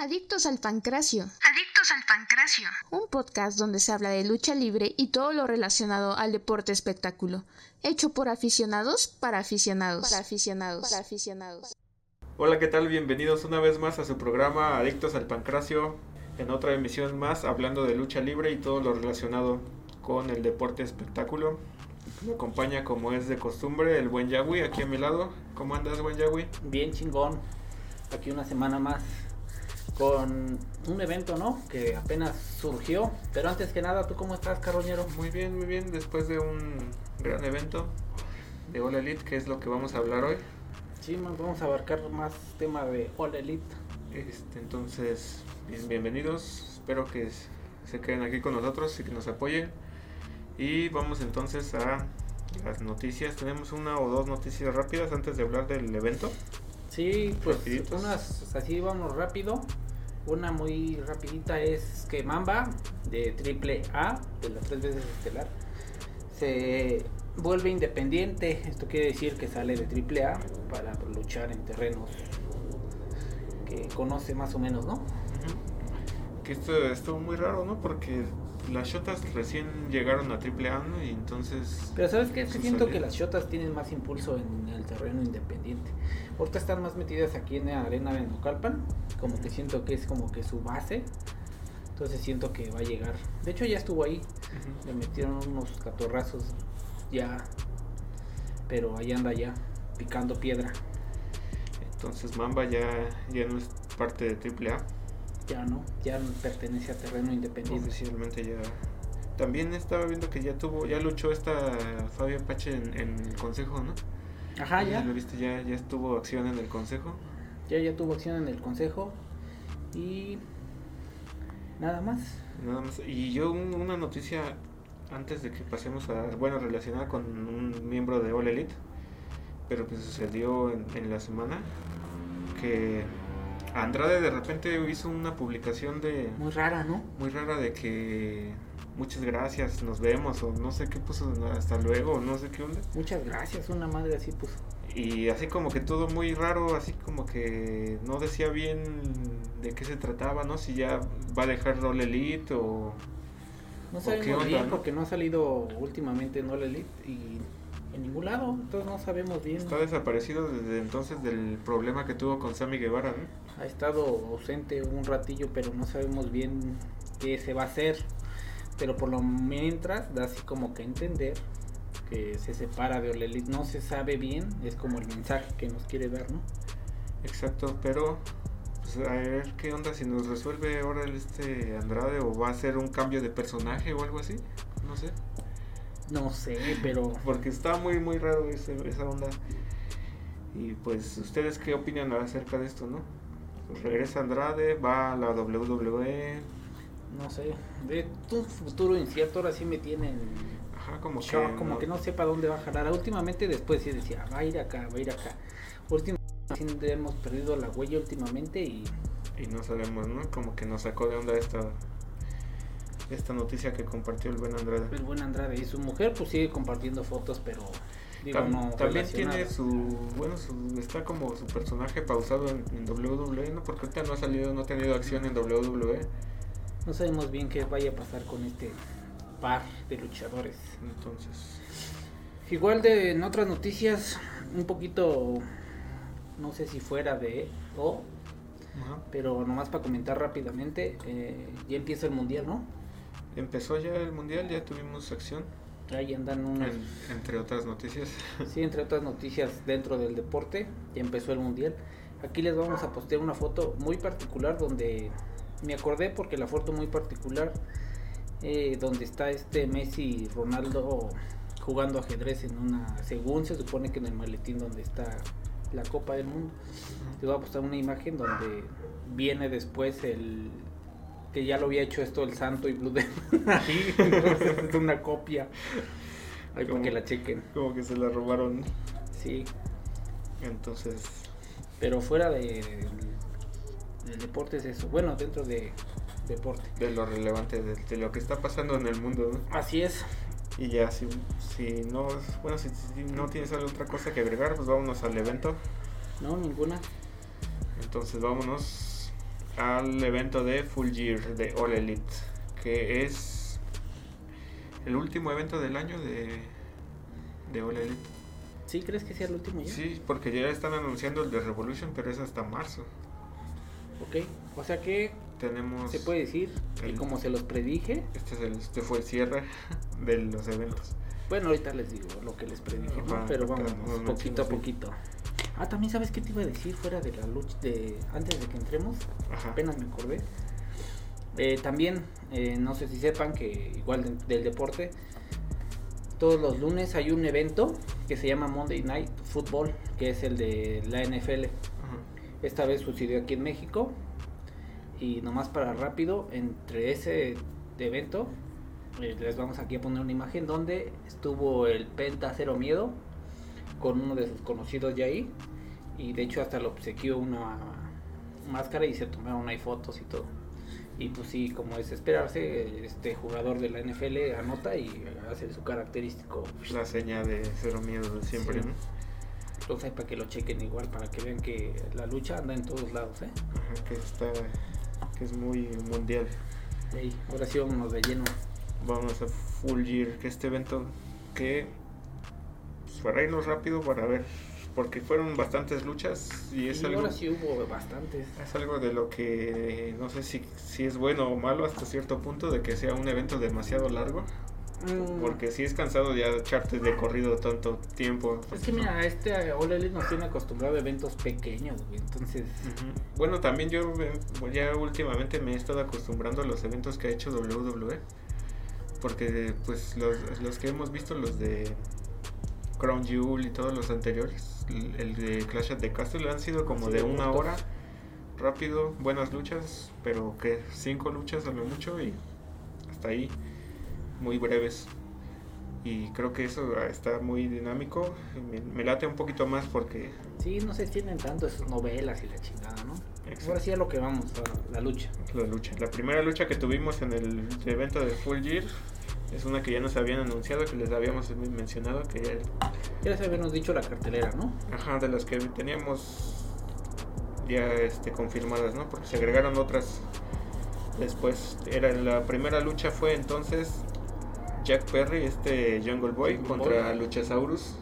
Adictos al Pancracio. Adictos al Pancracio. Un podcast donde se habla de lucha libre y todo lo relacionado al deporte espectáculo. Hecho por aficionados para aficionados. Para aficionados. Para aficionados. Hola, ¿qué tal? Bienvenidos una vez más a su programa Adictos al Pancracio. En otra emisión más hablando de lucha libre y todo lo relacionado con el deporte espectáculo. Me acompaña como es de costumbre el buen Yagui aquí a mi lado. ¿Cómo andas, buen Yagui? Bien chingón. Aquí una semana más con un evento, ¿no? Que apenas surgió. Pero antes que nada, ¿tú cómo estás, carroñero? Muy bien, muy bien. Después de un gran evento de All Elite, que es lo que vamos a hablar hoy. Sí, vamos a abarcar más tema de All Elite. Este, entonces, bien, bienvenidos. Espero que se queden aquí con nosotros y que nos apoyen. Y vamos entonces a las noticias. Tenemos una o dos noticias rápidas antes de hablar del evento. Sí, pues unas así vamos rápido. Una muy rapidita es que Mamba de triple A, de las tres veces estelar, se vuelve independiente. Esto quiere decir que sale de triple A para luchar en terrenos que conoce más o menos, ¿no? Que esto estuvo muy raro, ¿no? Porque las shotas recién llegaron a triple A ¿no? y entonces... Pero sabes qué? siento que las shotas tienen más impulso en el terreno independiente. Ahorita están más metidas aquí en la arena de Nocalpan, como que siento que es como que su base. Entonces siento que va a llegar. De hecho ya estuvo ahí. Le metieron unos catorrazos ya. Pero ahí anda ya, picando piedra. Entonces Mamba ya, ya no es parte de triple A ya no, ya pertenece a terreno independiente. Oficialmente ya. También estaba viendo que ya tuvo, ya luchó esta Fabio Pache en, el consejo, ¿no? Ajá, ya. ¿Lo viste? Ya, ya estuvo acción en el consejo. Ya, ya tuvo acción en el consejo. Y nada más. Nada más. Y yo una noticia antes de que pasemos a, bueno, relacionada con un miembro de All Elite, pero que sucedió en, en la semana, que Andrade de repente hizo una publicación de... Muy rara, ¿no? Muy rara de que muchas gracias, nos vemos, o no sé qué puso, hasta luego, no sé qué onda. Muchas gracias, una madre así puso. Y así como que todo muy raro, así como que no decía bien de qué se trataba, ¿no? Si ya va a dejar Roll Elite o... No sabemos bien porque no ha salido últimamente en All Elite y en ningún lado, entonces no sabemos bien. Está desaparecido desde entonces del problema que tuvo con Sammy Guevara, ¿no? Ha estado ausente un ratillo, pero no sabemos bien qué se va a hacer. Pero por lo mientras da así como que entender que se separa de Olelit. No se sabe bien, es como el mensaje que nos quiere dar, ¿no? Exacto, pero pues, a ver qué onda si nos resuelve ahora este Andrade o va a ser un cambio de personaje o algo así. No sé. No sé, pero. Porque está muy, muy raro esa onda. Y pues, ¿ustedes qué opinan acerca de esto, no? Pues regresa Andrade, va a la WWE. No sé, de un futuro incierto, ahora sí me tienen. Ajá, como que. Como que no sepa dónde va a jalar. Últimamente, después sí decía, va a ir acá, va a ir acá. Últimamente hemos perdido la huella últimamente y. Y no sabemos, ¿no? Como que nos sacó de onda esta esta noticia que compartió el buen Andrade. El buen Andrade y su mujer pues sigue compartiendo fotos, pero digo, no también tiene su bueno, está como su personaje pausado en, WWE, ¿no? Porque ahorita no ha salido, no ha tenido acción en WWE. No sabemos bien qué vaya a pasar con este par de luchadores. Entonces, igual de en otras noticias un poquito no sé si fuera de o pero nomás para comentar rápidamente, eh, ya empieza el mundial, ¿no? Empezó ya el mundial, ya tuvimos acción. Ahí andan unas... entre otras noticias. Sí, entre otras noticias dentro del deporte, ya empezó el mundial. Aquí les vamos a postear una foto muy particular donde me acordé porque la foto muy particular eh, donde está este Messi Ronaldo jugando ajedrez en una, según se supone que en el maletín donde está la Copa del Mundo. Les voy a postar una imagen donde viene después el que ya lo había hecho esto el Santo y Blue Demon ahí, es una copia. Ahí para que la chequen. Como que se la robaron. Sí. Entonces. Pero fuera de, del deporte es eso. Bueno, dentro de deporte. De lo relevante, de, lo que está pasando en el mundo. Así es. Y ya, si, si no, bueno, si, si no tienes otra cosa que agregar, pues vámonos al evento. No, ninguna. Entonces vámonos al evento de Full Gear de All Elite, que es el último evento del año de, de All Elite. ¿Sí crees que sea el último ya? Sí, porque ya están anunciando el de Revolution, pero es hasta marzo. Ok, o sea que Tenemos. se puede decir que el- como se los predije, Este, es el- este fue el cierre de los eventos. bueno, ahorita les digo lo que les predije, pero vamos, poquito a poquito. Ah, también sabes qué te iba a decir fuera de la lucha de antes de que entremos, Ajá. apenas me acordé. Eh, también, eh, no sé si sepan que igual de- del deporte, todos los lunes hay un evento que se llama Monday Night Football, que es el de la NFL. Ajá. Esta vez sucedió aquí en México. Y nomás para rápido, entre ese evento, eh, les vamos aquí a poner una imagen donde estuvo el Penta Cero Miedo con uno de sus conocidos de ahí. Y de hecho hasta le obsequió una máscara y se tomaron ahí fotos y todo. Y pues sí, como es esperarse, este jugador de la NFL anota y hace su característico. La seña de cero miedo de siempre, Sí. ¿no? Entonces para que lo chequen igual, para que vean que la lucha anda en todos lados, ¿eh? Ajá, que está. que es muy mundial. Ahora sí vámonos de lleno. Vamos a Full Gear, que este evento que. Para irnos rápido para ver. Porque fueron bastantes luchas y es algo. ahora sí hubo bastantes. Es algo de lo que no sé si, si es bueno o malo hasta cierto punto de que sea un evento demasiado largo. Mm, Porque si es cansado ya echarte de corrido tanto tiempo. Es que mira, este All Elite nos tiene acostumbrado a eventos pequeños, güey. Entonces. Bueno, también yo ya últimamente me he estado acostumbrando a los eventos que ha hecho WWE. Porque pues los, los que hemos visto, los de Crown Jewel y todos los anteriores, el de Clash at the Castle han sido como Sí, de una hora, rápido, buenas luchas, pero que cinco luchas a lo mucho y hasta ahí, muy breves. Y creo que eso ah, está muy dinámico, me, me late un poquito más porque sí, no se extienden tanto esas novelas y la chingada, ¿no? Exacto. Ahora sí a lo que vamos, a la lucha. La lucha. La primera lucha que tuvimos en el evento de Full Gear es una que ya nos habían anunciado, que les habíamos mencionado, que ya, Ya les habíamos dicho la cartelera, ¿no? ajá, de las que teníamos ya este, confirmadas, ¿no? Porque se agregaron otras después. Era la primera lucha fue entonces Jack Perry, este Jungle Boy, Jungle contra Boy. Luchasaurus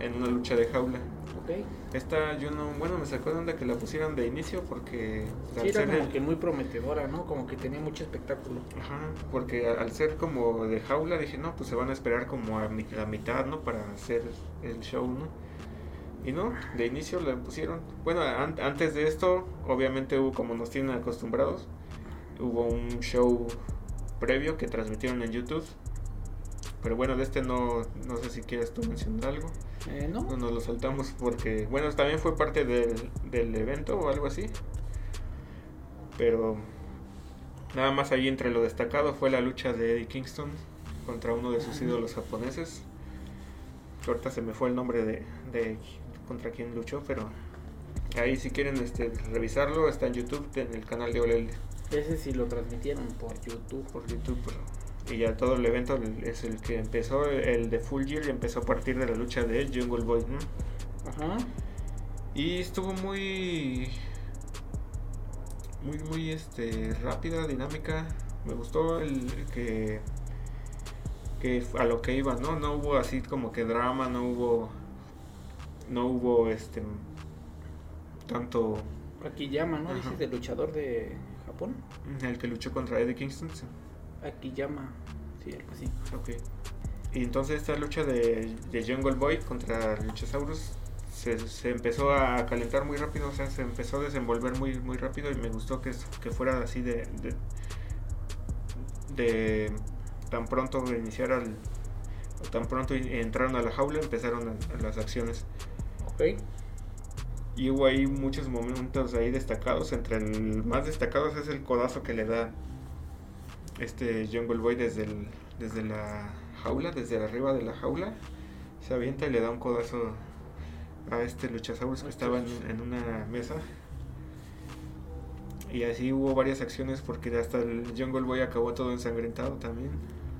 en una lucha de jaula. Ok. Esta yo no, bueno, me sacó de onda que la pusieran de inicio porque Sí, era ser como el- que muy prometedora, ¿no? Como que tenía mucho espectáculo. Ajá, porque al ser como de jaula dije, no, pues se van a esperar como a mi- la mitad, ¿no? Para hacer el show, ¿no? Y no, de inicio la pusieron. Bueno, an- antes de esto, obviamente hubo, como nos tienen acostumbrados, hubo un show previo que transmitieron en YouTube. Pero bueno, de este no, no sé si quieres tú mencionar algo. Eh, ¿No? No nos lo saltamos porque, bueno, también fue parte del, del evento o algo así. Pero nada más ahí entre lo destacado fue la lucha de Eddie Kingston contra uno de sus ídolos japoneses. Ahorita se me fue el nombre de, de contra quién luchó, pero ahí si quieren este, revisarlo está en YouTube, en el canal de OLL Ese sí lo transmitieron por YouTube. por YouTube. pero- y ya todo el evento es el que empezó, el de Full Gear empezó a partir de la lucha de Jungle Boy, ¿no? Ajá. Y estuvo muy. Muy, muy este, rápida, dinámica. Me gustó el que. Que a lo que iba, ¿no? No hubo así como que drama, no hubo. No hubo este. Tanto. Akiyama, ¿no? Ajá. Dices el luchador de Japón. El que luchó contra Eddie Kingston. sí. Akiyama. Sí, algo así. Ok. Y entonces esta lucha de, de Jungle Boy contra Luchasaurus se, se empezó a calentar muy rápido, o sea, se empezó a desenvolver muy, muy rápido y me gustó que, que fuera así de, de, de tan pronto iniciar al tan pronto entraron a la jaula empezaron a- a las acciones Ok. y hubo ahí muchos momentos ahí destacados entre el más destacados es el codazo que le da este Jungle Boy desde el, desde la jaula desde arriba de la jaula se avienta y le da un codazo a este luchasaurus que estaba en, en una mesa y así hubo varias acciones porque hasta el Jungle Boy acabó todo ensangrentado también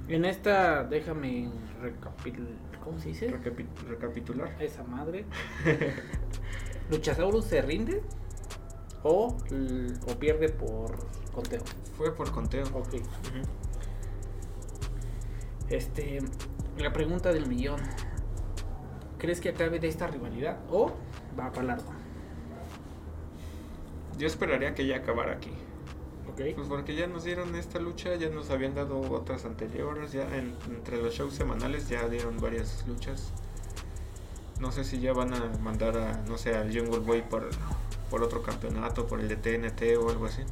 En esta, déjame recapitular. ¿Cómo se dice? Recapi- recapitular Esa madre. Luchasaurus se rinde. O, o pierde por conteo. Fue por conteo. Ok. Este, la pregunta del millón. ¿Crees que acabe de esta rivalidad o va para largo? Yo esperaría que ya acabara aquí. Ok. Pues porque ya nos dieron esta lucha, ya nos habían dado otras anteriores, ya en- entre los shows semanales ya dieron varias luchas. No sé si ya van a mandar a, no sé, al Jungle Boy por, por otro campeonato, por el de TNT o algo así.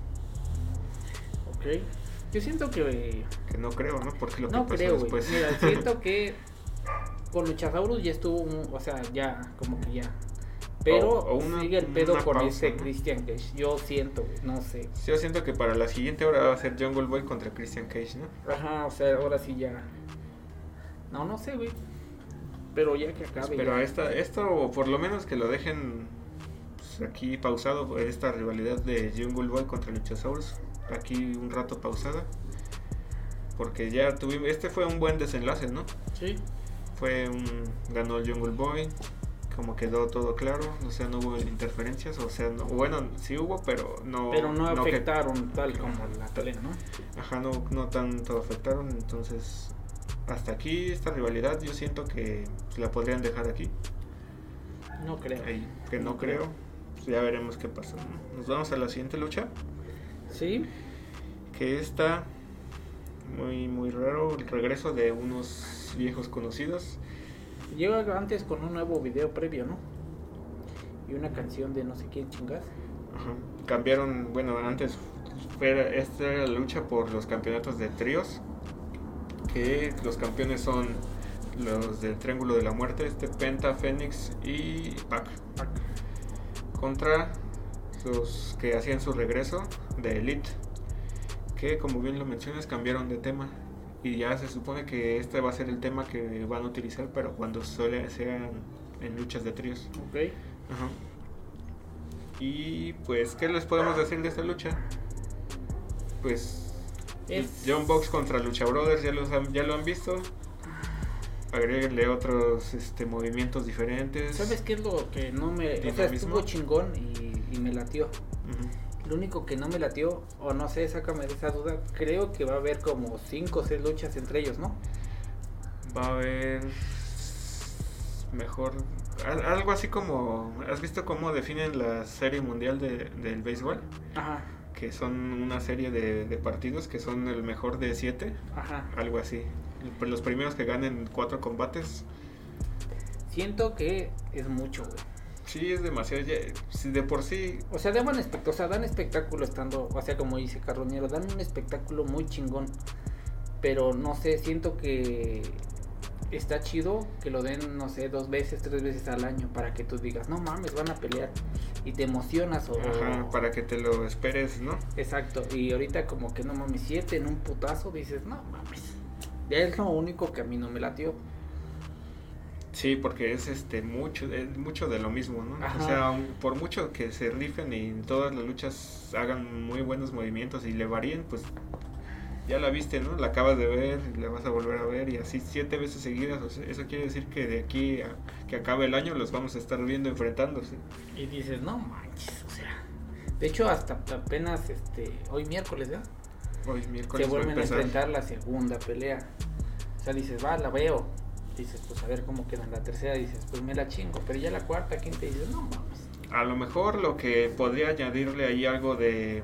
Ok. Yo siento que Que no creo, ¿no? Porque lo no que pasó creo, después. Mira, siento que con Luchasaurus ya estuvo, un- o sea, ya, como que ya. Pero O- o una- sigue el pedo con pausa, ese ¿no? Christian Cage. Yo siento, no sé. Yo siento que para la siguiente hora va a ser Jungle Boy contra Christian Cage, ¿no? Ajá, o sea, ahora sí ya. No, no sé, güey. Pero ya que acabe. Pero ya. esta, esto, o por lo menos que lo dejen pues, aquí pausado, esta rivalidad de Jungle Boy contra Luchasaurus. Aquí un rato pausada. Porque ya tuvimos, este fue un buen desenlace, ¿no? Sí. Fue un, ganó el Jungle Boy, como quedó todo claro, o sea, no hubo interferencias, o sea, no- bueno, sí hubo, pero no... Pero no afectaron tal como la pelea, ¿no? Ajá, no, no tanto afectaron, entonces hasta aquí esta rivalidad yo siento que la podrían dejar aquí, No creo. ahí, que no creo, pues, ya veremos qué pasa. ¿no? Nos vamos a la siguiente lucha, Sí. que está muy muy raro, el regreso de unos viejos conocidos, Llega antes con un nuevo video previo, ¿no? Y una canción de no sé quién chingas. Ajá. cambiaron, bueno, antes fue, esta era la lucha por los campeonatos de tríos, que los campeones son los del Triángulo de la Muerte, este Penta, Fénix y Pac. Contra los que hacían su regreso de Elite, que como bien lo mencionas cambiaron de tema. Y ya se supone que este va a ser el tema que van a utilizar, pero cuando suele sean en luchas de tríos. Ok. Ajá. Y pues, ¿qué les podemos decir de esta lucha? Pues Es- John Box contra Lucha Brothers, ya, los han- ya lo han visto. Agréguenle otros este, movimientos diferentes. ¿Sabes qué es lo que no me... O sea, estuvo chingón y, y me latió. Lo único que no me latió, o no sé, sácame de esa duda, creo que va a haber como 5 o 6 luchas entre ellos, ¿no? Va a haber mejor al- algo así como has visto cómo definen la serie mundial de- del béisbol Ajá, que son una serie de, de partidos que son el mejor de siete ajá. algo así los primeros que ganen cuatro combates Siento que es mucho, güey. sí es demasiado ya- si de por sí O sea, espect- o sea, dan espectáculo estando, o sea, como dice Carroñero, dan un espectáculo muy chingón. Pero no sé, siento que está chido que lo den, no sé, dos veces, tres veces al año para que tú digas, no mames, van a pelear y te emocionas o... ajá, para que te lo esperes no Exacto, y ahorita como que no mames, siete en un putazo, dices, no mames. Es lo único que a mí no me latió. Sí, porque es este mucho, es mucho de lo mismo, ¿no? Ajá. O sea, por mucho que se rifen y en todas las luchas hagan muy buenos movimientos y le varíen, pues ya la viste, ¿no? La acabas de ver y la vas a volver a ver y así siete veces seguidas. O sea, eso quiere decir que de aquí a que acabe el año los vamos a estar viendo enfrentándose. Y dices, no manches, o sea. De hecho, hasta apenas este hoy miércoles, ¿ya? Hoy Se miércoles a vuelven a empezar. enfrentar la segunda pelea. O sea, dices, va, la veo. Dices, pues a ver cómo queda en la tercera. Dices, pues me la chingo. Pero ya la cuarta, quinta, dices, no mames. A lo mejor lo que podría añadirle ahí algo de,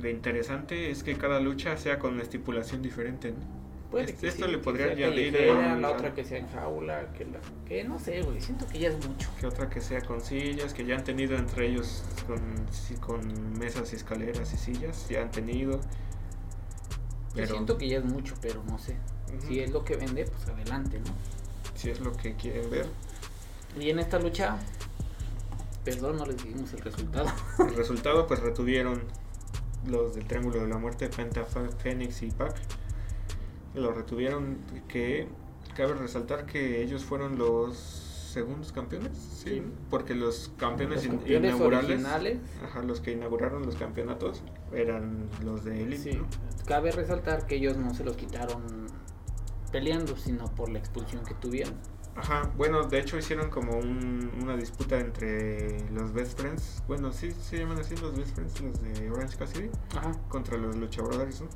de interesante es que cada lucha sea con una estipulación diferente, ¿no? Puede Esto- que esto sí, le podría añadir callejera, el- la otra que sea en jaula, que la, que no sé, güey, siento que ya es mucho. que otra que sea con sillas, que ya han tenido entre ellos con, con mesas y escaleras y sillas, ya han tenido. Yo siento que ya es mucho, pero no sé. Si es lo que vende, pues adelante, ¿no? si es lo que quieren ver. Y en esta lucha, perdón, no les dimos el resultado. El resultado pues retuvieron los del Triángulo de la Muerte, Penta, Fénix y Pac. Lo retuvieron que cabe resaltar que ellos fueron los segundos campeones, sí, Sí. porque los campeones, Los campeones inaugurales, originales. ajá, los que inauguraron los campeonatos eran los de Elite, Sí. ¿no? Cabe resaltar que ellos no se los quitaron peleando, sino por la expulsión que tuvieron. Ajá, bueno, de hecho hicieron como un- una disputa entre los Best Friends. Bueno, sí se llaman así los Best Friends, los de Orange Cassidy, Ajá. contra los Lucha Brothers, ¿no?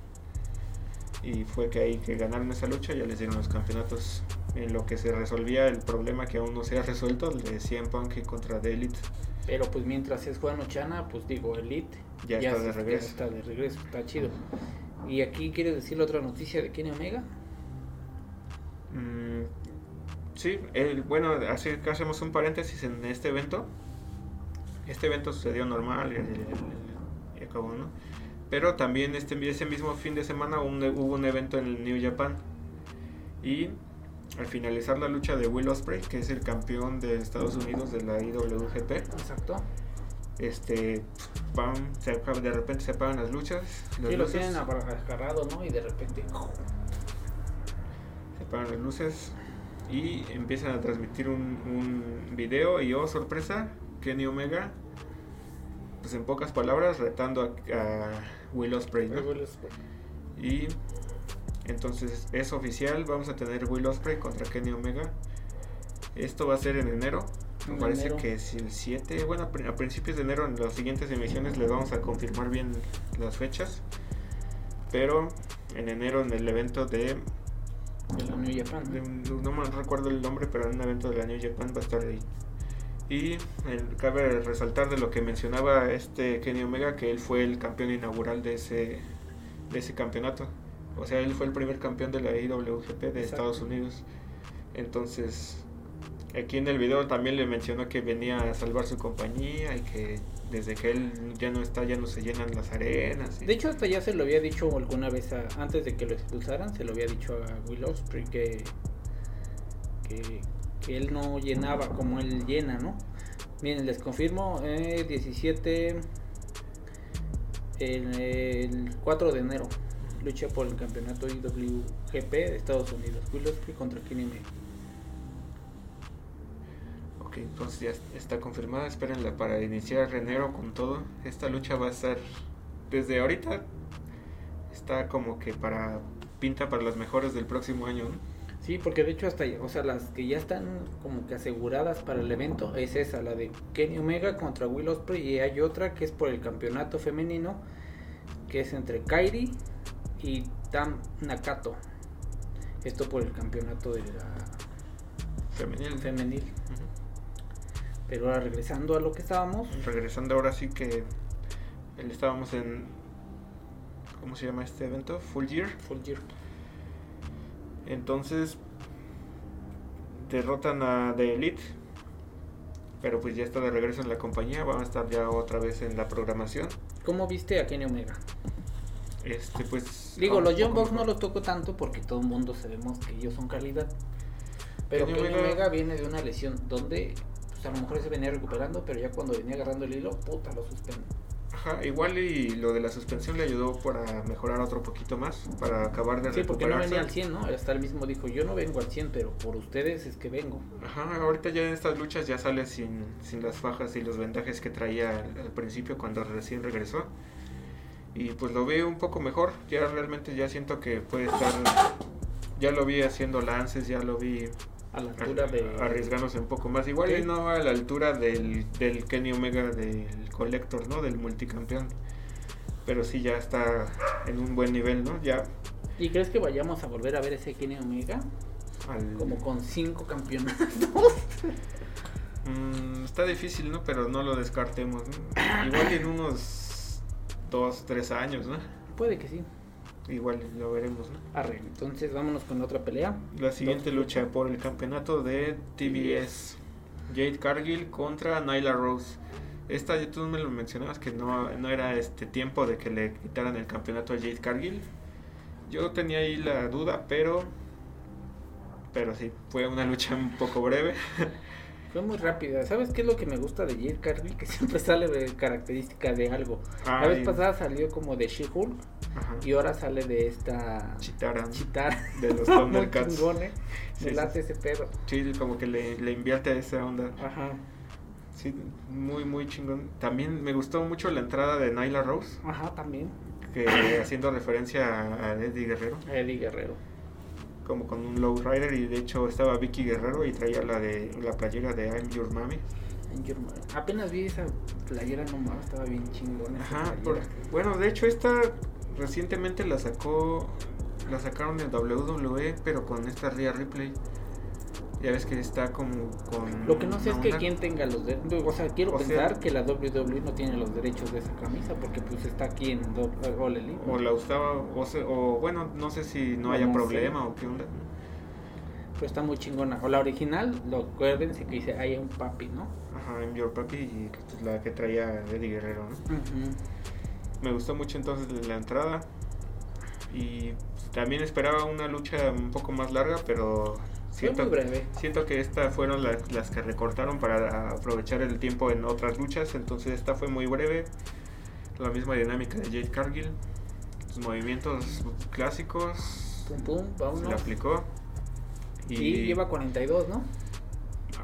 Y fue que ahí que ganaron esa lucha ya les dieron los campeonatos. En lo que se resolvía el problema que aún no se ha resuelto, el de CM Punk contra The Elite. Pero pues mientras es Juan Ochana, pues digo, Elite Ya está de regreso. está de regreso, está chido. Y aquí quieres decir la otra noticia de Kenny Omega. Mm, sí, el, bueno, así que hacemos un paréntesis en este evento. Este evento sucedió normal y, acabó, ¿no? Pero también este, ese mismo fin de semana un- hubo un evento en el New Japan. Y al finalizar la lucha de Will Ospreay, que es el campeón de Estados Unidos de la IWGP, Exacto. este, se acaba- de repente se apagan las luchas. las Sí, lo luces. tienen abra- agarrado, ¿no? Y de repente. se apagan las luces y empiezan a transmitir un, un video y oh sorpresa Kenny Omega pues en pocas palabras retando a, a Will Ospreay ¿no? y entonces es oficial vamos a tener Will Ospreay contra Kenny Omega esto va a ser en enero me En parece enero. que es el 7 bueno a pri- a principios de enero en las siguientes emisiones les vamos a confirmar bien las fechas pero en enero en el evento de De la New Japan. de no me recuerdo el nombre, pero en un evento de la New Japan va a estar ahí. Y cabe resaltar de lo que mencionaba este Kenny Omega, que él fue el campeón inaugural de ese, de ese campeonato. O sea, él fue el primer campeón de la IWGP de Exacto. Estados Unidos. Entonces, aquí en el video también le mencionó que venía a salvar su compañía y que desde que él ya no está, ya no se llenan las arenas. y- De hecho, hasta ya se lo había dicho alguna vez a- antes de que lo expulsaran, se lo había dicho a Will Ospreay que, que, que él no llenaba como él llena, ¿no? Miren, les confirmo, eh, 17, el, el 4 de enero, lucha por el campeonato IWGP de Estados Unidos, Will Ospreay contra Kenny Omega. Ok, entonces ya está confirmada. Espérenla para iniciar enero con todo. Esta lucha va a estar desde ahorita. Está como que para pinta para las mejores del próximo año. ¿no? Sí, porque de hecho hasta, o sea, las que ya están como que aseguradas para el evento es esa, la de Kenny Omega contra Will Ospreay y hay otra que es por el campeonato femenino, que es entre Kairi y Tam Nakato. Esto por el campeonato de la Femenil. femenil. Pero ahora regresando a lo que estábamos, Regresando ahora sí que estábamos en ¿cómo se llama este evento? Full Year. Full Gear. Entonces derrotan a The Elite. Pero pues ya está de regreso en la compañía. Van a estar ya otra vez en la programación. ¿Cómo viste a Kenny Omega? Este pues Digo, los poco Bucks no los toco tanto porque todo el mundo sabemos que ellos son calidad. Pero Kenny Omega- Omega viene de una lesión donde pues, a lo mejor se venía recuperando, pero ya cuando venía agarrando el hilo, puta, lo suspende. Ajá, igual y lo de la suspensión le ayudó para mejorar otro poquito más, para acabar de Sí, porque no venía al 100, ¿no? Hasta él mismo dijo, yo no vengo al 100, pero por ustedes es que vengo. Ajá, ahorita ya en estas luchas ya sale sin, sin las fajas y los vendajes que traía al, al principio cuando recién regresó. Y pues lo veo un poco mejor, ya realmente ya siento que puede estar, ya lo vi haciendo lances, ya lo vi A la altura de... arriesgándose un poco más. Igual Sí. y no a la altura del, del Kenny Omega del Collector, ¿no? Del multicampeón. Pero sí ya está en un buen nivel, ¿no? Ya ¿Y crees que vayamos a volver a ver ese Kenny Omega? al... Como con cinco campeonatos. Mm, está difícil, ¿no? Pero no lo descartemos, ¿no? Igual en unos dos, tres años, ¿no? Puede que sí. Igual lo veremos, ¿no? Arre, entonces vámonos con otra pelea. La siguiente Dos. lucha por el campeonato de TBS. Jade Cargill contra Nyla Rose. Esta ya tú me lo mencionabas que no, no era este tiempo de que le quitaran el campeonato a Jade Cargill. Yo tenía ahí la duda, pero pero sí, fue una lucha un poco breve. Fue muy rápida. ¿Sabes qué es lo que me gusta de Jade Cargill? Que siempre sale de característica de algo. La vez pasada salió como de She-Hulk y ahora sale de esta Chitara Chitara. de los Thundercats. chingón, ¿eh? Sí, sí, ese pedo. Sí, como que le, le invierte a esa onda. Ajá. Sí, muy, muy chingón. También me gustó mucho la entrada de Nyla Rose, Ajá, también. que haciendo referencia a, a Eddie Guerrero. Eddie Guerrero. Como con un low rider y de hecho estaba Vicky Guerrero y traía la de la playera de I'm Your Mami. Apenas vi esa playera, no mames, estaba bien chingona. Ajá, por- bueno, de hecho esta recientemente la sacó, la sacaron en WWE, pero con esta Rhea Ripley. Ya ves que está como con... Lo que no sé es que onda- quién tenga los derechos. O sea, quiero O sea- pensar que la WWE no tiene los derechos de esa camisa porque pues está aquí en Do- All Elite. O la usaba, o, se- o bueno, no sé si no No, haya no sé. problema o qué onda. Pero está muy chingona. O la original, lo acuérdense que dice hay un papi, ¿no? Ajá, I'm Your Papi y pues, la que traía Eddie Guerrero, ¿no? Me gustó mucho entonces la entrada. Y también esperaba una lucha un poco más larga, pero siento, muy breve. siento que estas fueron las, las que recortaron para aprovechar el tiempo en otras luchas. Entonces esta fue muy breve. La misma dinámica de Jade Cargill. Sus movimientos clásicos. Pum pum, Se vámonos. le aplicó. Y lleva 42, ¿no?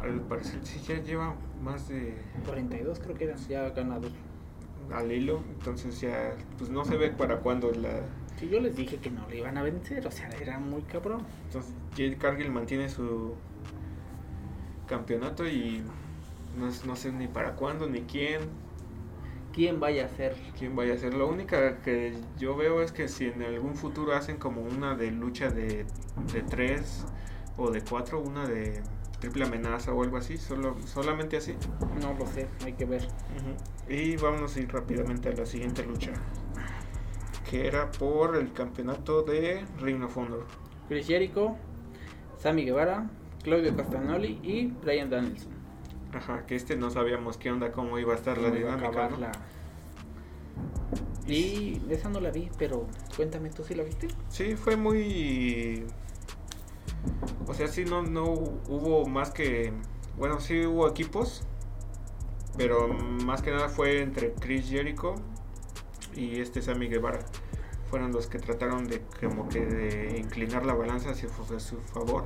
Al parecer sí ya lleva más de 42 creo que eran ya ganados. al hilo. Entonces ya pues no se ve para cuándo la... Si yo les dije que no le iban a vencer, o sea, era muy cabrón. Entonces Jade Cargill mantiene su campeonato y no, sé ni para cuándo ni quién, ¿Quién vaya a ser? quién vaya a ser. Lo único que yo veo es que si en algún futuro hacen como una de lucha de, de tres o de cuatro, una de triple amenaza o algo así, solo, solamente así. No lo sé, hay que ver. Y vamos a ir rápidamente a la siguiente lucha, que era por el campeonato de Ring of Honor. Chris Jericho, Sammy Guevara, Claudio Castagnoli y Brian Danielson. Ajá, que este no sabíamos qué onda, cómo iba a estar la Cómo dinámica. ¿no? la- Y esa no la vi, pero cuéntame, ¿tú sí la viste? Sí, fue muy... O sea, sí, no, no hubo más que... Bueno, sí hubo equipos, pero más que nada fue entre Chris Jericho y este Sammy Guevara. Fueron los que trataron de como que de inclinar la balanza hacia su favor.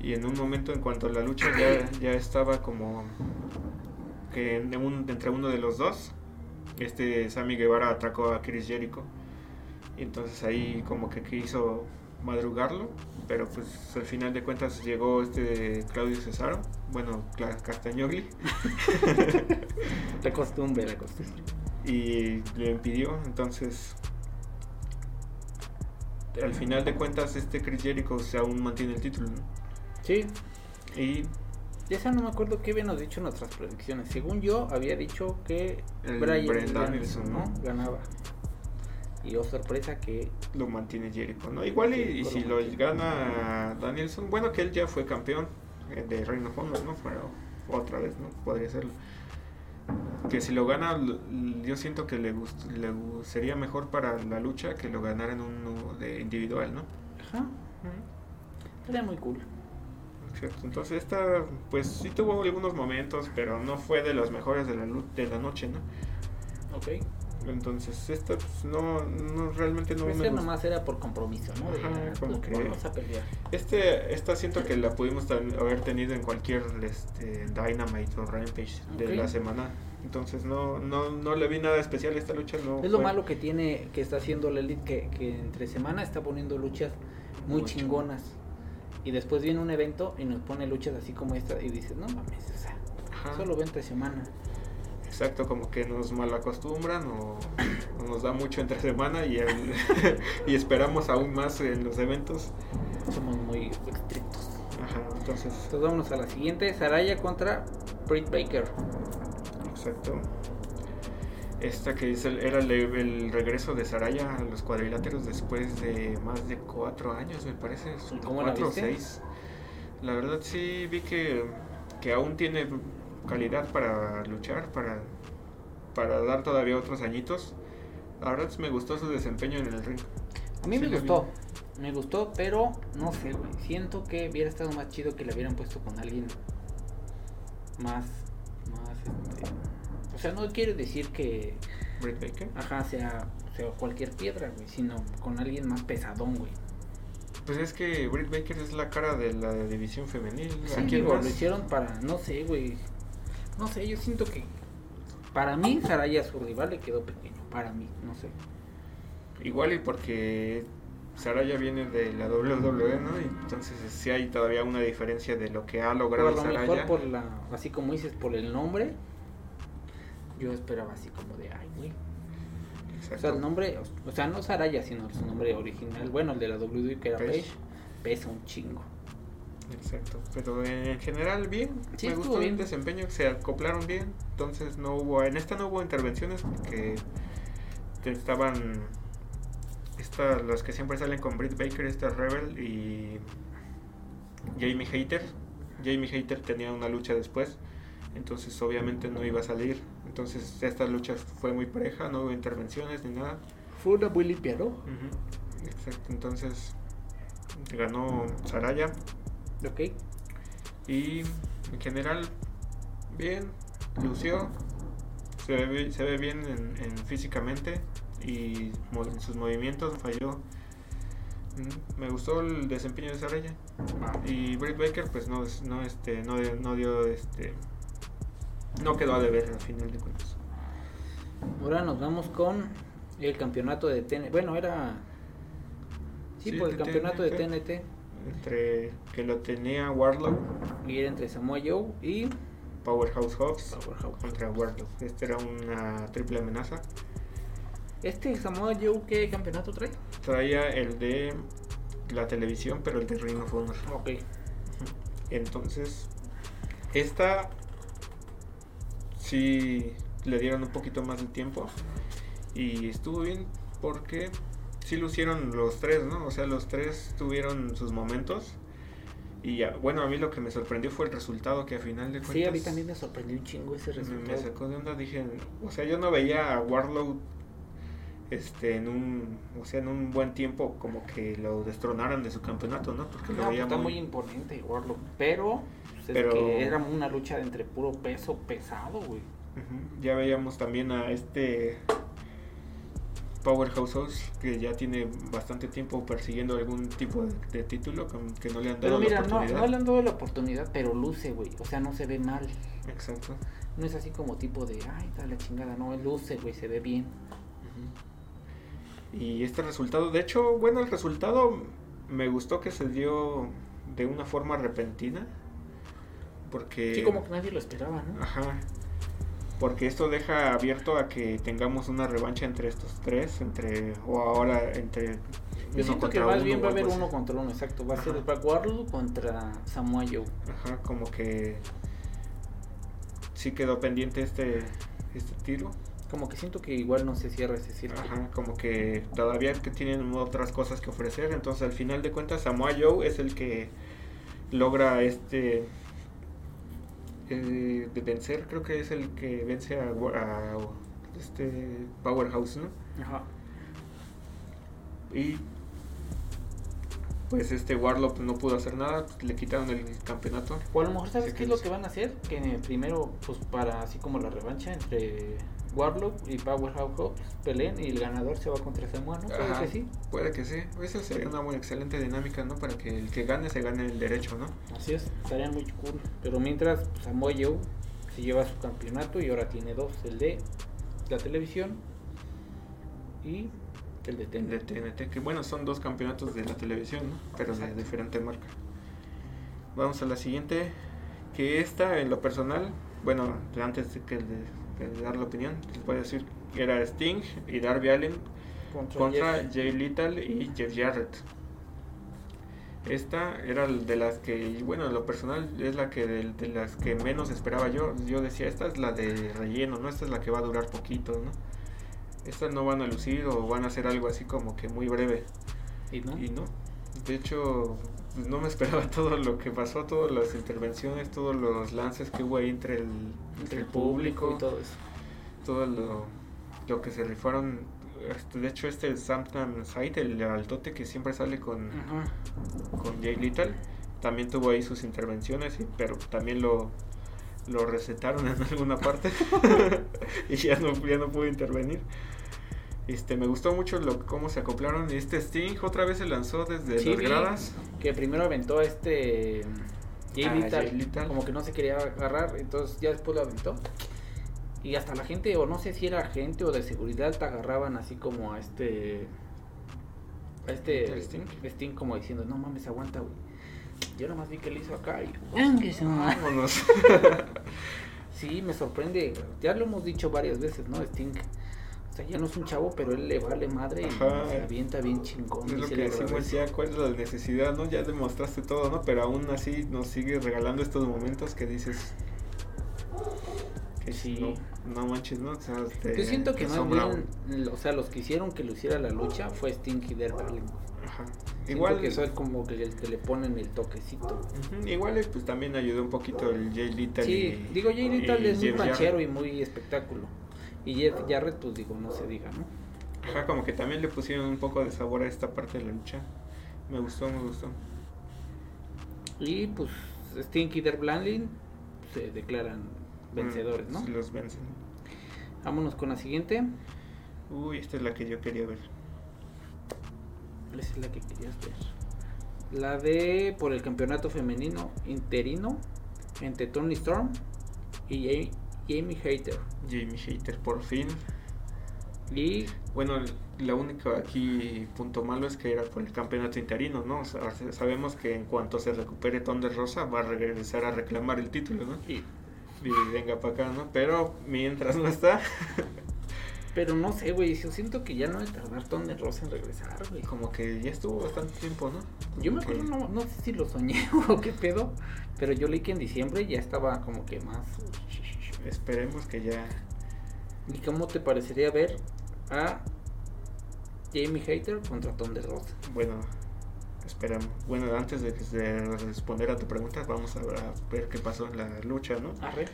Y en un momento, en cuanto la lucha ya, ya estaba como que en un- entre uno de los dos, este Sammy Guevara atacó a Chris Jericho. Y entonces ahí como que quiso madrugarlo, pero pues al final de cuentas llegó este Claudio Cesaro, bueno, Castagnoli, La costumbre, la costumbre. Y le impidió. Entonces, al final de cuentas, este Chris Jericho se aún mantiene el título. ¿no? Sí, Y de esa no me acuerdo qué habíamos dicho en nuestras predicciones. Según yo, había dicho que El Brian Danielson, Danielson, ¿no? ¿no? ganaba. Y oh sorpresa que lo mantiene Jericho, ¿no? Igual y, si lo gana Danielson, bueno que él ya fue campeón eh, de Reino Honor, ¿no? Pero otra vez, ¿no? Podría serlo. Que si lo gana, yo siento que le, gust- le sería mejor para la lucha que lo ganara en uno de individual, ¿no? Ajá, sería muy cool. Cierto. Entonces esta, pues sí tuvo algunos momentos, pero no fue de los mejores de la, de la noche, ¿no? Ok. Entonces esta, pues no, no realmente no Ese me gustó. nomás era por compromiso, ¿no? Ajá, ah, como pues, que- Vamos a pelear. Este, esta siento que la pudimos haber tenido en cualquier este, Dynamite o Rampage de la semana. Entonces no, no, no le vi nada especial a esta lucha. No Es lo fue- malo que tiene, que está haciendo la Elite, que, que entre semana está poniendo luchas muy Muy chingonas. Y después viene un evento y nos pone luchas así como esta y dices, no mames, o sea, Ajá, solo ve entre semana. Exacto, como que nos malacostumbran o, o nos da mucho entre semana y, el- y esperamos aún más en los eventos. Somos muy estrictos. Ajá, entonces, Entonces vámonos a la siguiente, Saraya contra Britt Baker. exacto. Esta que es el- era el, el regreso de Saraya a los cuadriláteros después de más de cuatro años, me parece. ¿Y cómo la cuatro o viste? seis. La verdad sí vi que, que aún tiene calidad para luchar, para, para dar todavía otros añitos. La verdad me gustó su desempeño en el ring. A mí Sí, me gustó, me gustó, pero no sé, güey. Siento que hubiera estado más chido que la hubieran puesto con alguien más, más, este... O sea, no quiero decir que, Britt Baker. ajá, sea, sea cualquier piedra, güey, sino con alguien más pesadón, güey. Pues es que Britt Baker es la cara de la división femenil. Sí, lo hicieron para, no sé, güey. No sé, yo siento que para mí Saraya su rival le quedó pequeño, para mí, no sé. Igual y porque Saraya viene de la WWE, ¿no? Entonces sí hay todavía una diferencia de lo que ha logrado Por lo Saraya. mejor por la, así como dices, por el nombre, yo esperaba así como de, ay, güey. O sea, el nombre, o sea, no Saraya, sino su nombre original, bueno, el de la WWE que era. Page, pesa un chingo. Exacto, pero en general bien, Sí, me gustó bien. el desempeño, se acoplaron bien, entonces no hubo, en esta no hubo intervenciones porque estaban esta, los que siempre salen con Britt Baker, esta Rebel y Jamie Hater, Jamie Hater tenía una lucha después, entonces obviamente no iba a salir, entonces esta lucha fue muy pareja, no hubo intervenciones ni nada, Fue una muy limpia, ¿no? Exacto, entonces ganó Saraya. Ok. Y en general, bien, lució, se ve, se ve bien en, en físicamente y en sus movimientos falló. Mm, Me gustó el desempeño de Saraya. Y Britt Baker, pues no, no, este, no, no dio, este, no quedó a deber al final de cuentas. Ahora nos vamos con el campeonato de TNT. Bueno, era. Sí, Sí, por el campeonato de TNT. Entre que lo tenía Warlock, Y era entre Samoa Joe y Powerhouse Hobbs Powerhouse. contra Warlock. Este era una triple amenaza. ¿Este Samoa Joe qué campeonato trae? Traía el de la televisión, pero el de Ring of Honor. Ok. Entonces, esta sí le dieron un poquito más de tiempo y estuvo bien porque sí lucieron los tres, ¿no? O sea, los tres tuvieron sus momentos y ya, bueno, a mí lo que me sorprendió fue el resultado que a final de cuentas Sí, a mí también me sorprendió un chingo ese me, me resultado. sacó de onda, dije, o sea, yo no veía a Warlow este en un, o sea, en un buen tiempo como que lo destronaran de su campeonato, ¿no? Porque lo No, veía está muy muy, imponente Warlock. Pero, pues, es Pero- que era una lucha entre puro peso pesado, güey. Ujú. Ya veíamos también a este Powerhouse House que ya tiene bastante tiempo persiguiendo algún tipo de, de título que no le han dado Pero mira, la no, oportunidad. no le han dado la oportunidad, pero luce, güey. O sea, no se ve mal. Exacto. No es así como tipo de, ay, está la chingada. No, luce, güey, se ve bien. Y este resultado, de hecho, bueno, el resultado me gustó que se dio de una forma repentina. Porque... Sí, como que nadie lo esperaba, ¿no? Ajá. Porque esto deja abierto a que tengamos una revancha entre estos tres, entre o ahora entre Yo siento que más uno bien va a haber uno contra uno, exacto. Va a ser. Pac Warlock contra Samoa Joe. Ajá, como que sí quedó pendiente este este tiro. Como que siento que igual no se cierra ese círculo. Ajá, como que todavía que tienen otras cosas que ofrecer, entonces al final de cuentas Samoa Joe es el que logra este eh, de vencer, creo que es el que vence a, este Powerhouse, ¿no? Ajá. Y pues este Warlock no pudo hacer nada, le quitaron el campeonato. O a lo mejor, ¿sabes qué es lo que van a hacer? Que primero, pues para así como la revancha entre Warlock y Powerhouse Hobbs peleen y el ganador se va contra Samoa, ¿no? ¿Sabes Ajá, que sí? Puede que sí. Esa sería una muy excelente dinámica, ¿no? Para que el que gane se gane el derecho, ¿no? Así es, estaría muy cool. Pero mientras, pues, Samoa Joe se lleva su campeonato y ahora tiene dos: el de la televisión y el de De TNT. TNT, que bueno, son dos campeonatos de la televisión, ¿no? Pero de diferente marca. Vamos a la siguiente, que esta en lo personal, bueno, antes de, que de, de dar la opinión, les voy a decir que era Sting y Darby Allen contra Jeff. Jay Little y Jeff Jarrett. Esta era de las que, bueno, en lo personal es la que de, de las que menos esperaba yo. Yo decía, esta es la de relleno, ¿no? Esta es la que va a durar poquito, ¿no? Estas no van a lucir o van a hacer algo así como que muy breve. ¿Y no? Y no. De hecho, no me esperaba todo lo que pasó, todas las intervenciones, todos los lances que hubo ahí entre el, entre el público y todo eso. todo lo, lo que se rifaron. este, De hecho, este Samtam Site, el altote que siempre sale con, con Jay Little, también tuvo ahí sus intervenciones, pero también lo, lo recetaron en alguna parte y ya no, ya no pudo intervenir. Este, me gustó mucho lo, cómo se acoplaron. Y este Sting otra vez se lanzó desde Sí, las vi gradas. Que primero aventó a este Jay Ah, Lethal, Jay Lethal. como que no se quería agarrar, entonces ya después lo aventó. Y hasta la gente, o no sé si era gente o de seguridad, te agarraban así como a este a este ¿El Sting? Sting como diciendo, no mames, aguanta, güey. Yo nomás vi que le hizo acá y "Venga, su madre". Vámonos. Sí, me sorprende. Ya lo hemos dicho varias veces, ¿no? Sting. O sea, ya no es un chavo, pero él le vale madre y se avienta bien chingón. Es lo que decimos ya, cuál es la necesidad, ¿no? Ya demostraste todo, ¿no? Pero aún así nos sigue regalando estos momentos que dices que Sí. no, no manches, ¿no? O sea, te- Yo siento que más bien, o sea, los que hicieron que lo hiciera la lucha fue Sting y Darby Allin. Ajá. Igual Igual que soy como que el que le ponen el toquecito. Ujú, Igual eh, pues también ayudó un poquito el Jay Little Sí, y- digo, Jay Little es muy Jarrett. y muy espectáculo. Y Jeff Jarrett, pues digo, no se diga, ¿no? Ajá, como que también le pusieron un poco de sabor a esta parte de la lucha. Me gustó, me gustó. Y pues Sting y Darby Allin se declaran vencedores, ¿no? Los vencen. Vámonos con la siguiente. Uy, esta es la que yo quería ver. Esa es la que querías ver. La de por el campeonato femenino interino entre Tony Storm y Jamie Hater. Jamie Hater, por fin. Y Bueno, lo único aquí punto malo es que era por el campeonato interino, ¿no? O sea, sabemos que en cuanto se recupere Thunder Rosa va a regresar a reclamar el título, ¿no? y Y venga para acá, ¿no? Pero mientras no está, Pero no sé, güey, yo siento que ya no debe tardar Thunder Rosa en regresar, güey. como que ya estuvo bastante tiempo, ¿no? Yo me acuerdo, que- no, no sé si lo soñé o qué pedo, pero yo leí que en diciembre ya estaba como que más... Esperemos que ya... ¿Y cómo te parecería ver a Jamie Hater contra Thunder Rosa? Bueno, esperamos. Bueno, antes de, de responder a tu pregunta, vamos a, a ver qué pasó en la lucha, ¿no? Arre.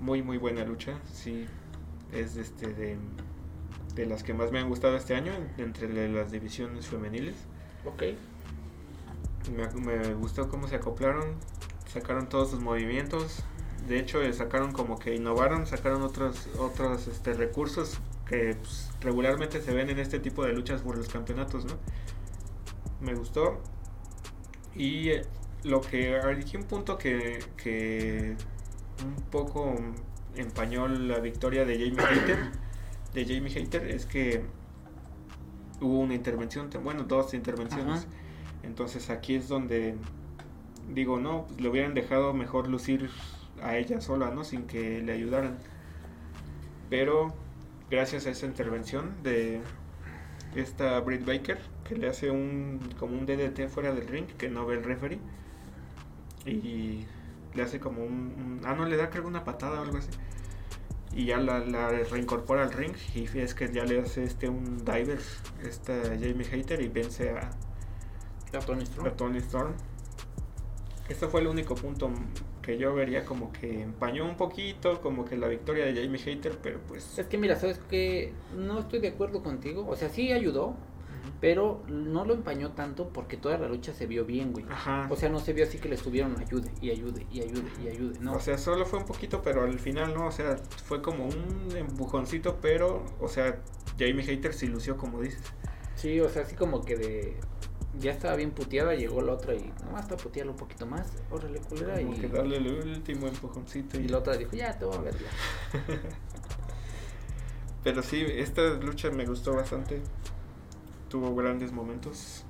Muy, muy buena lucha, sí. Es este de, de las que más me han gustado este año, entre la- las divisiones femeniles. Ok. Me, me gustó cómo se acoplaron, sacaron todos sus movimientos. De hecho, eh, sacaron como que innovaron, sacaron otros otros este, recursos que pues, regularmente se ven en este tipo de luchas por los campeonatos, ¿no? Me gustó. Y eh, lo que aquí un punto que, que un poco empañó la victoria de Jamie Hater, de Jamie Hater es que hubo una intervención, bueno, dos intervenciones. Ajá. Entonces aquí es donde digo, no, pues le hubieran dejado mejor lucir a ella sola, ¿no? Sin que le ayudaran. Pero gracias a esa intervención de esta Britt Baker, que le hace un como un DDT fuera del ring, que no ve el referee, y le hace como un, un- ah, no, le da creo una patada o algo así. Y ya la, la reincorpora al ring y es que ya le hace este un diver, esta Jamie Hater y vence a, A Tony Storm. a Tony Storm. Este fue el único punto que yo vería como que empañó un poquito, como que la victoria de Jamie Hater, pero pues... Es que mira, sabes que no estoy de acuerdo contigo. O sea, sí ayudó, pero no lo empañó tanto porque toda la lucha se vio bien, güey. Ajá. O sea, no se vio así que le estuvieron ayude y ayude y ayude y ayude. No. O sea, solo fue un poquito, pero al final no, o sea, fue como un empujoncito, pero, o sea, Jamie Hater se lució como dices. Sí, o sea, así como que de. Ya estaba bien puteada, llegó la otra y nomás para putearla un poquito más. Órale, culera. Como Y, que darle el último empujoncito. y la otra dijo, ya te voy a ver ya. Pero sí, esta lucha me gustó bastante. Tuvo grandes momentos.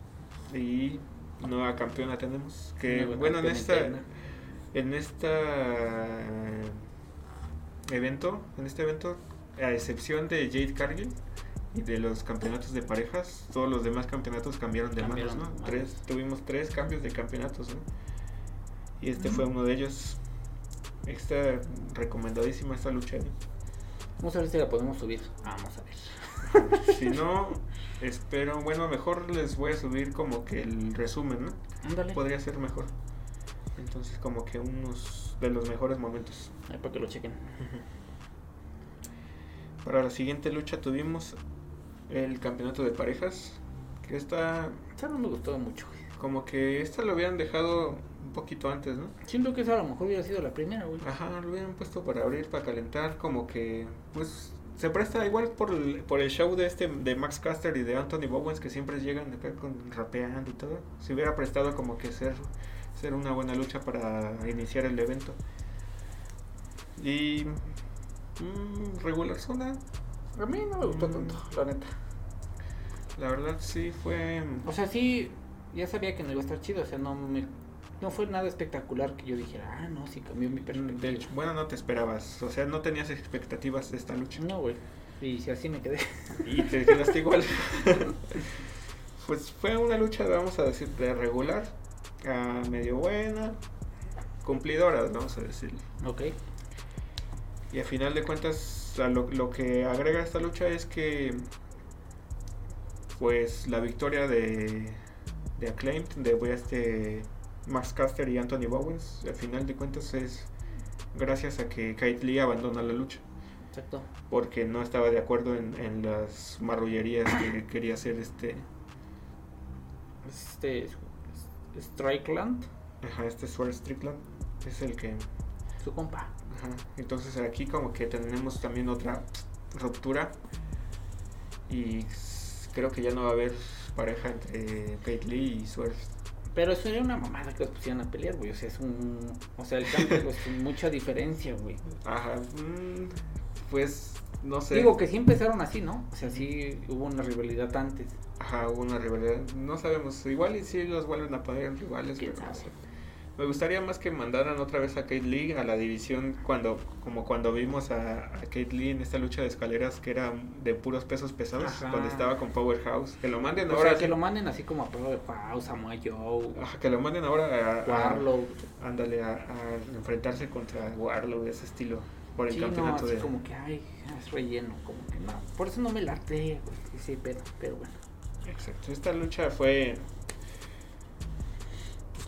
Y nueva campeona tenemos. Que Nueva bueno, en esta interna. en esta evento, en este evento, a excepción de Jade Cargill de los campeonatos de parejas, todos los demás campeonatos cambiaron de manos, ¿no? de. Tres, tuvimos tres cambios de campeonatos, ¿no? Y este fue uno de ellos. Está recomendadísima esta lucha. ¿no? Vamos a ver si la podemos subir. Vamos a ver. Si no, espero, bueno, mejor les voy a subir como que el resumen, ¿no? Ándale. Podría ser mejor. Entonces, como que unos de los mejores momentos. Ahí para que lo chequen. Para la siguiente lucha tuvimos el campeonato de parejas. Que esta, Esa no me gustó mucho, güey. como que esta lo habían dejado un poquito antes, ¿no? Siento que esa a lo mejor hubiera sido la primera, güey. Ajá, lo hubieran puesto para abrir, para calentar, como que, pues, se presta igual por el, por el show de este, de Max Caster y de Anthony Bowens, que siempre llegan acá con rapeando y todo. Se hubiera prestado como que ser, ser una buena lucha para iniciar el evento. Y mm, regular zona, A mí no me gustó Mm. tanto, la neta. La verdad sí fue... O sea, sí, ya sabía que no iba a estar chido, o sea, no me, no fue nada espectacular que yo dijera, ah, no, sí cambió mi perspectiva. De hecho, bueno, no te esperabas, o sea, no tenías expectativas de esta lucha. No, güey. Y si así me quedé. Y te quedaste igual. pues fue una lucha, vamos a decir, de regular, a medio buena, cumplidora, vamos a decir. Ok. Y a final de cuentas, a lo, lo que agrega esta lucha es que, pues, la victoria de, de Acclaimed, de este Max Caster y Anthony Bowens, al final de cuentas es gracias a que Kate Lee abandona la lucha. Exacto. Porque no estaba de acuerdo en, en las marrullerías que quería hacer este Este. Strikeland, Ajá, este Swerve Strickland es el que. Su compa. Ajá. Entonces aquí como que tenemos también otra ruptura. Y creo que ya no va a haber pareja entre Kate Lee y Swerve. Pero eso era una mamada que los pusieran a pelear, güey. O sea, es un. O sea, el cambio pues, mucha diferencia, güey. Ajá. mm, pues no sé. Digo que sí empezaron así, ¿no? O sea, sí hubo una rivalidad antes. Ajá, hubo una rivalidad. No sabemos. Igual y si los vuelven a poner rivales. ¿Quién pero no sé. Me gustaría más que mandaran otra vez a Kate Lee a la división cuando como cuando vimos a, a Kate Lee en esta lucha de escaleras que era de puros pesos pesados, Ajá. donde estaba con Powerhouse. Que lo manden O ahora. sea, que lo manden así como a Power House, Samoa Joe, Ajá, que lo manden ahora a, a- Warlow. ándale, a, a enfrentarse contra Warlow de ese estilo por el Sí, no, campeonato así de como que, ay, es relleno, como que no. Por eso no me late. Sí, pero, pero bueno. Exacto. Esta lucha fue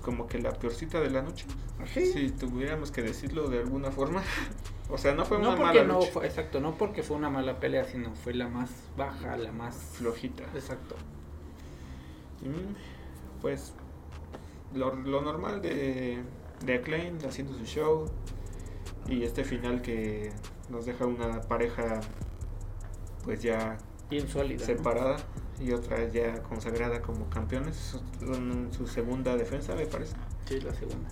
como que la peorcita de la noche. Sí. Si tuviéramos que decirlo de alguna forma. o sea, no fue una no mala no lucha. fue, exacto, no porque fue una mala pelea, sino fue la más baja, la más flojita. Exacto. Mm, Pues lo, lo normal de, de Acclaim haciendo su show y este final que nos deja una pareja pues ya Bien sólida. ¿no? Y otra ya consagrada como campeones en su segunda defensa me parece. Sí, la segunda.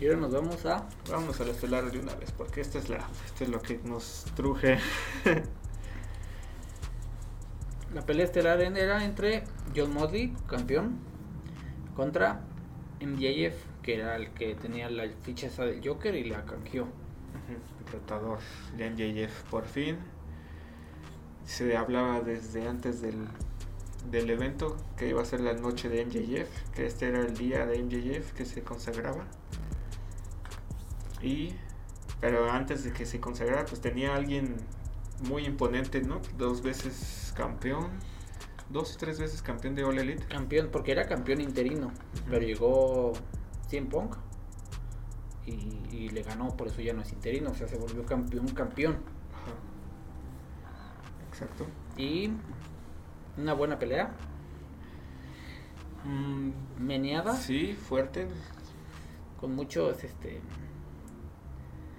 Y ahora nos vamos a Vámonos a la estelar de una vez porque esta es la esto es lo que nos truje. la pelea estelar era entre John Mosley, campeón, contra MJF, que era el que tenía la ficha esa del Joker y la canjeó. Ujú, Tratador de MJF por fin. Se hablaba desde antes del, del evento que iba a ser la noche de MJF, que este era el día de MJF que se consagraba. Y pero antes de que se consagrara, pues tenía alguien muy imponente, ¿no? Dos veces campeón, dos o tres veces campeón de All Elite. Campeón, porque era campeón interino, pero llegó CM Punk y, y le ganó, por eso ya no es interino, o sea, se volvió campeón, campeón. Exacto. Y una buena pelea. Mm, meneada, Sí, fuerte. con muchos, este,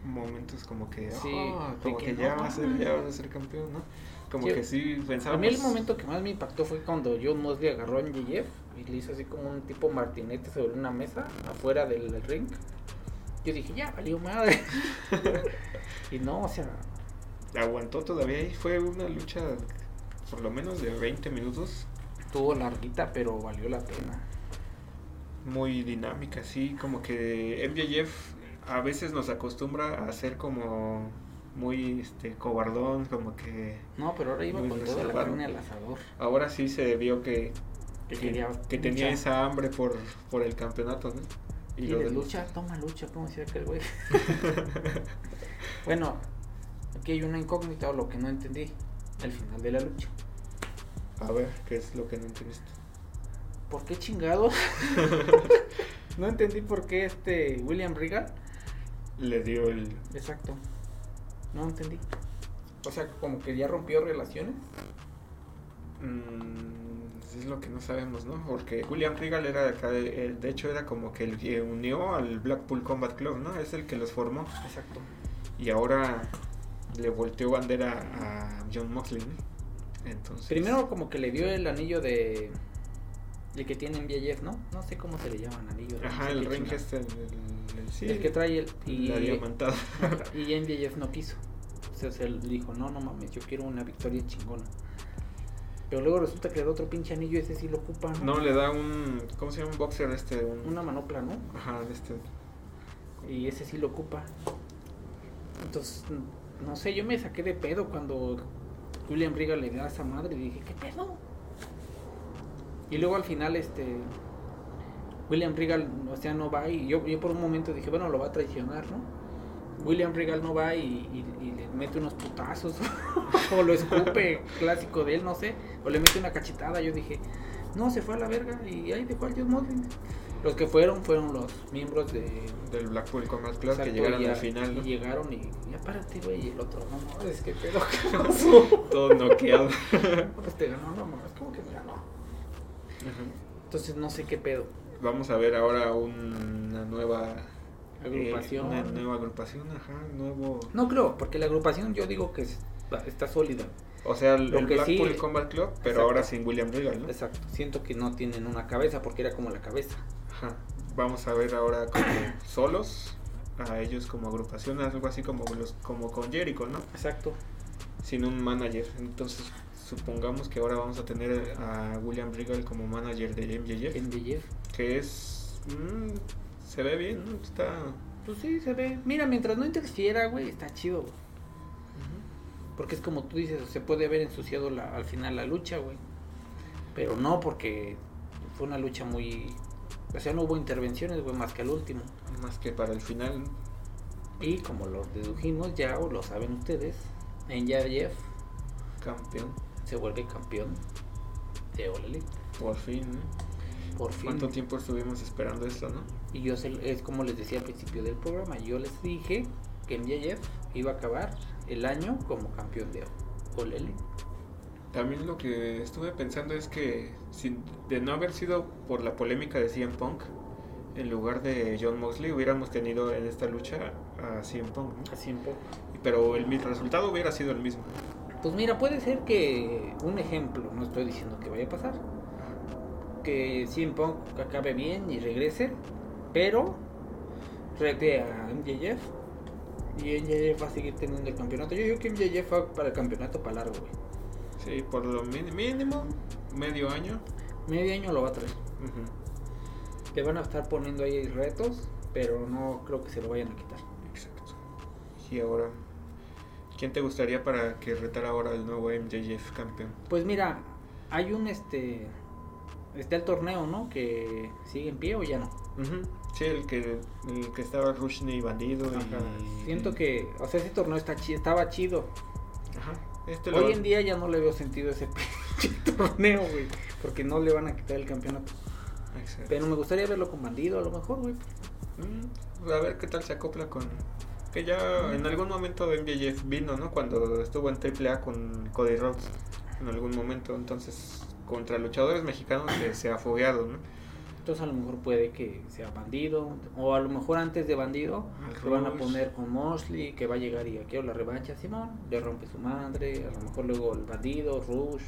momentos como que, Sí, "Ah", como que que, no ya va a ser ya va a ser campeón no como Sí. que sí A pensábamos mí el momento que más me impactó fue cuando John Mosley agarró a MJF y le hizo así como un tipo martinete sobre una mesa afuera del ring. Yo dije, ya valió madre. y no, o sea, aguantó todavía y fue una lucha por lo menos de 20 minutos estuvo larguita, pero valió la pena. muy dinámica sí como que MJF a veces nos acostumbra a ser como muy este cobardón como que No, pero ahora iba con toda la carne al asador. ahora sí se vio que Que que, que tenía esa hambre por por el campeonato ¿no? Y, lo de lucha, toma lucha, como decía aquel güey. bueno, aquí hay una incógnita o lo que no entendí. El final de la lucha. a ver qué es lo que no entendiste ¿Por qué chingados? no entendí por qué este William Regal. le dio el Exacto. No entendí. O sea, como que ya rompió relaciones. Mm, es lo que no sabemos, ¿no? Porque William Regal era de acá, de, el- de hecho era como que el que unió al Blackpool Combat Club, ¿no? Es el que los formó. Exacto. Y ahora le volteó bandera a John Moxley, ¿no? Entonces... Primero como que le dio el anillo de... El que tiene en VJF, ¿no? No sé cómo se le llaman anillos. Ajá, el ring chingada. este, el, el- el- sí, El que trae el... Y, la diamantada. y MJF no quiso. O sea, se le dijo, no, no mames, yo quiero una victoria chingona. Pero luego resulta que el otro pinche anillo ese sí lo ocupa, ¿no? No, le da un. ¿Cómo se llama? Un boxer este. Un, Una manopla, ¿no? Ajá, este. Y ese sí lo ocupa. Entonces, no sé, yo me saqué de pedo cuando William Regal le da a esa madre y dije, ¿qué pedo? Y luego al final, este. William Regal, o sea, no va y yo, yo por un momento dije, bueno, lo va a traicionar, ¿no? William Regal no va y, le mete unos putazos o lo escupe, clásico de él, no sé, o le mete una cachetada. Yo dije, no, se fue a la verga y ahí dejó al Mosley. Los que fueron fueron los miembros de Del Blackpool Combat Club que llegaron y al final, ¿no? Y llegaron y ya párate, güey. Y el otro, no, no, es que pedo, ¿qué pasó? Todo noqueado. pues te ganó, no, no, es como que me ganó. Entonces no sé qué pedo. Vamos a ver ahora una nueva. Agrupación. eh, una nueva agrupación, ajá. Nuevo. No creo, porque la agrupación yo digo que está, está sólida. O sea, el, el que sí- Blackpool Combat Club, pero Exacto. ahora sin William Regal, ¿no? Exacto. Siento que no tienen una cabeza porque era como la cabeza. Ajá. Vamos a ver ahora como solos. A ellos como agrupación, algo así como, los, como con Jericho, ¿no? Exacto. sin un manager. Entonces, supongamos que ahora vamos a tener a William Regal como manager de MJF, Jeff. que es. mm, se ve bien, ¿no? Está. Pues sí, se ve. Mira, mientras no interfiera, güey, está chido. güey. Porque es como tú dices, se puede haber ensuciado la, al final la lucha, güey. Pero no, porque fue una lucha muy... O sea, no hubo intervenciones, güey, más que al último. Más que para el final. Y como lo dedujimos ya, o lo saben ustedes, en Jeff Campeón. se vuelve campeón de All Elite. Por fin, ¿no? Por fin. ¿Cuánto tiempo estuvimos esperando esto, no? Y yo se- es como les decía al principio del programa, yo les dije que MJF iba a acabar el año como campeón de All Elite. También lo que estuve pensando es que sin, de no haber sido por la polémica de CM Punk, en lugar de John Moxley hubiéramos tenido en esta lucha a CM Punk, ¿no? Así un poco. Pero el resultado hubiera sido el mismo. Pues mira, puede ser que un ejemplo, no estoy diciendo que vaya a pasar, que CM Punk acabe bien y regrese, pero rete a MJF y MJF va a seguir teniendo el campeonato. Yo digo que MJF va para el campeonato para largo, güey. Sí, por lo mínimo, medio año. Medio año lo va a traer. Ujú, Le van a estar poniendo ahí retos, pero no creo que se lo vayan a quitar. Exacto. Y ahora, ¿quién te gustaría para que retara ahora el nuevo MJF campeón? Pues mira, hay un este. Está el torneo, ¿no? Que sigue en pie o ya no. Sí, el que, el que estaba Rushney bandido. y-. Siento que, o sea, ese torneo está chi- estaba chido. Ajá. Este lo- Hoy en día ya no le veo sentido a ese pinche torneo, güey. Porque no le van a quitar el campeonato. Exacto. Pero me gustaría verlo con bandido a lo mejor, güey. Mm, A ver qué tal se acopla con. Que ya en algún momento MJF vino, ¿no? Cuando estuvo en AAA con Cody Rhodes. En algún momento. Entonces, contra luchadores mexicanos que se ha fogueado, ¿no? Entonces a lo mejor puede que sea bandido. O a lo mejor antes de bandido Al se van a poner con Mosley, que va a llegar y aquí la revancha, Simón. Le rompe su madre. A lo mejor luego el bandido, Rush.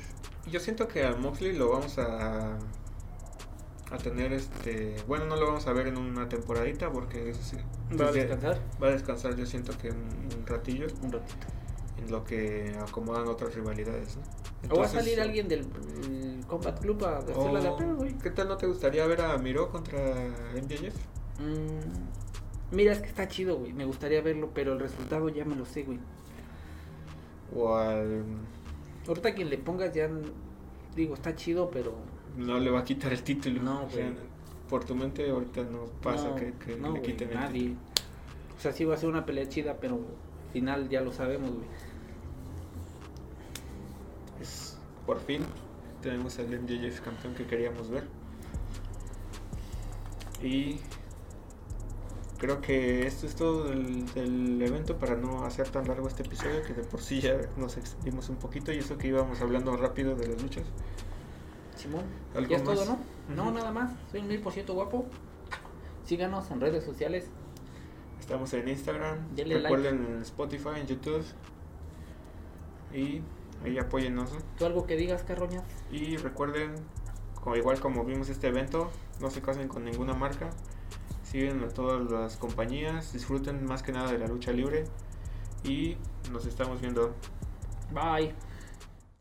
Yo siento que a Moxley lo vamos a. A tener este. Bueno, no lo vamos a ver en una temporadita porque. es- Va a descansar va a descansar, yo siento que un, un ratillo. un ratito. En lo que acomodan otras rivalidades, ¿no? o va a salir alguien del mm, Combat Club a hacerla de o- pedo, güey. ¿Qué tal no te gustaría ver a Miro contra MJF? Mm, mira, es que está chido, güey. Me gustaría verlo, pero el resultado ya me lo sé, güey. O al. Ahorita quien le pongas ya, digo, está chido, pero No le va a quitar el título. No, O sea, güey. por tu mente ahorita no pasa no, que, que no, le quiten el nadie. O sea, sí va a ser una pelea chida, pero al final ya lo sabemos, güey. Es- por fin tenemos al MJF campeón que queríamos ver. Y creo que esto es todo del, del evento para no hacer tan largo este episodio que de por sí ya nos extendimos un poquito y eso que íbamos hablando rápido de las luchas. Simón, ¿Algo ya es más? todo, ¿no? No, nada más. Soy un mil por ciento guapo. Síganos en redes sociales. Estamos en Instagram, Denle recuerden en Spotify, en YouTube y ahí apóyennos. ¿no? ¿Tú algo que digas, Carroña? Y recuerden, como, igual como vimos este evento, no se casen con ninguna marca, siguen a todas las compañías, disfruten más que nada de la lucha libre y nos estamos viendo. Bye.